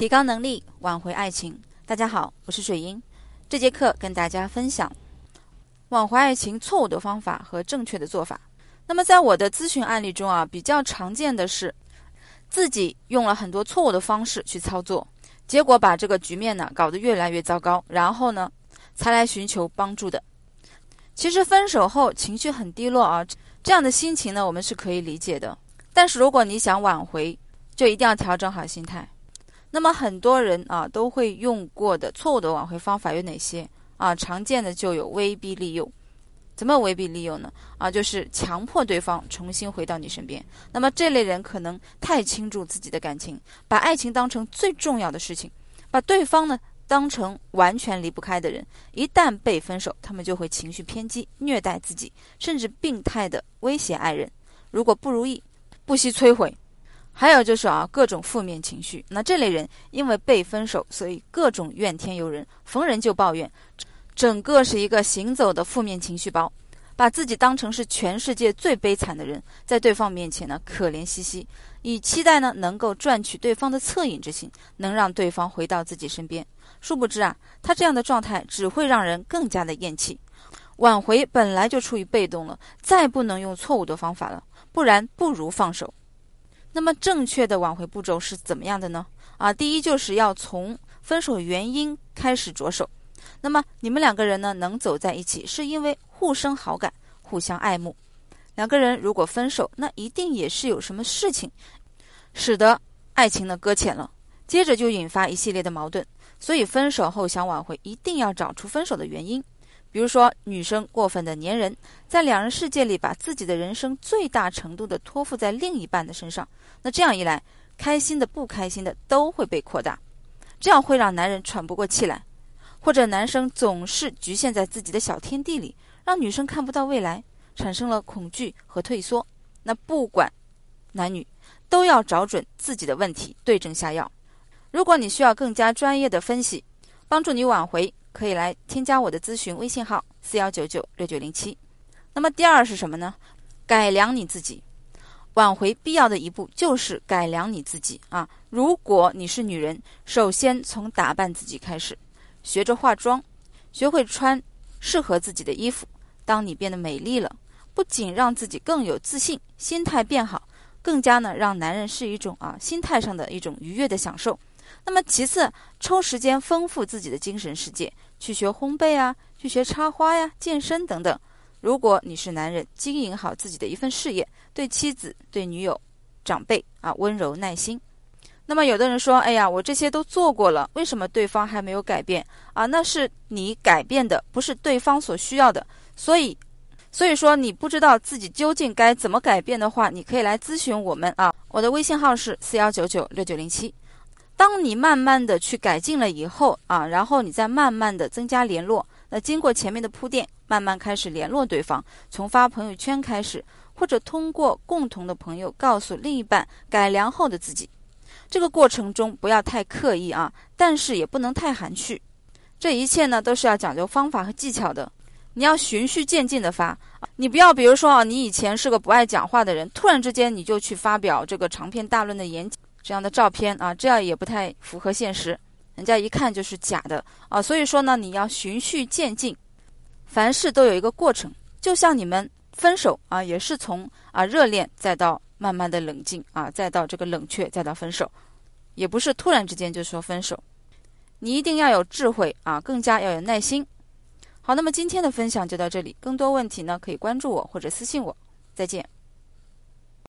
提高能力，挽回爱情。大家好，我是水英。这节课跟大家分享挽回爱情错误的方法和正确的做法。那么，在我的咨询案例中啊，比较常见的是自己用了很多错误的方式去操作，结果把这个局面呢搞得越来越糟糕，然后呢才来寻求帮助的。其实分手后情绪很低落啊，这样的心情呢，我们是可以理解的。但是如果你想挽回，就一定要调整好心态。那么很多人啊都会用过的错误的挽回方法有哪些啊？常见的就有威逼利诱。怎么威逼利诱呢？啊，就是强迫对方重新回到你身边。那么这类人可能太倾注自己的感情，把爱情当成最重要的事情，把对方呢当成完全离不开的人。一旦被分手，他们就会情绪偏激，虐待自己，甚至病态的威胁爱人。如果不如意，不惜摧毁。还有就是啊，各种负面情绪。那这类人因为被分手，所以各种怨天尤人，逢人就抱怨，整个是一个行走的负面情绪包，把自己当成是全世界最悲惨的人，在对方面前呢可怜兮兮，以期待呢能够赚取对方的恻隐之心，能让对方回到自己身边。殊不知啊，他这样的状态只会让人更加的厌弃。挽回本来就处于被动了，再不能用错误的方法了，不然不如放手。那么正确的挽回步骤是怎么样的呢？啊，第一就是要从分手原因开始着手。那么你们两个人呢能走在一起，是因为互生好感、互相爱慕。两个人如果分手，那一定也是有什么事情，使得爱情呢搁浅了，接着就引发一系列的矛盾。所以分手后想挽回，一定要找出分手的原因。比如说，女生过分的粘人，在两人世界里把自己的人生最大程度的托付在另一半的身上，那这样一来，开心的、不开心的都会被扩大，这样会让男人喘不过气来。或者男生总是局限在自己的小天地里，让女生看不到未来，产生了恐惧和退缩。那不管男女，都要找准自己的问题，对症下药。如果你需要更加专业的分析，帮助你挽回。可以来添加我的咨询微信号四幺九九六九零七。那么第二是什么呢？改良你自己，挽回必要的一步就是改良你自己啊！如果你是女人，首先从打扮自己开始，学着化妆，学会穿适合自己的衣服。当你变得美丽了，不仅让自己更有自信，心态变好，更加呢让男人是一种啊心态上的一种愉悦的享受。那么其次，抽时间丰富自己的精神世界，去学烘焙啊，去学插花呀，健身等等。如果你是男人，经营好自己的一份事业，对妻子、对女友、长辈啊温柔耐心。那么有的人说：“哎呀，我这些都做过了，为什么对方还没有改变啊？”那是你改变的，不是对方所需要的。所以，所以说你不知道自己究竟该怎么改变的话，你可以来咨询我们啊。我的微信号是四幺九九六九零七。当你慢慢的去改进了以后啊，然后你再慢慢的增加联络，那经过前面的铺垫，慢慢开始联络对方，从发朋友圈开始，或者通过共同的朋友告诉另一半改良后的自己。这个过程中不要太刻意啊，但是也不能太含蓄。这一切呢都是要讲究方法和技巧的，你要循序渐进的发，你不要比如说啊，你以前是个不爱讲话的人，突然之间你就去发表这个长篇大论的演讲。这样的照片啊，这样也不太符合现实，人家一看就是假的啊。所以说呢，你要循序渐进，凡事都有一个过程。就像你们分手啊，也是从啊热恋再到慢慢的冷静啊，再到这个冷却，再到分手，也不是突然之间就说分手。你一定要有智慧啊，更加要有耐心。好，那么今天的分享就到这里，更多问题呢可以关注我或者私信我。再见。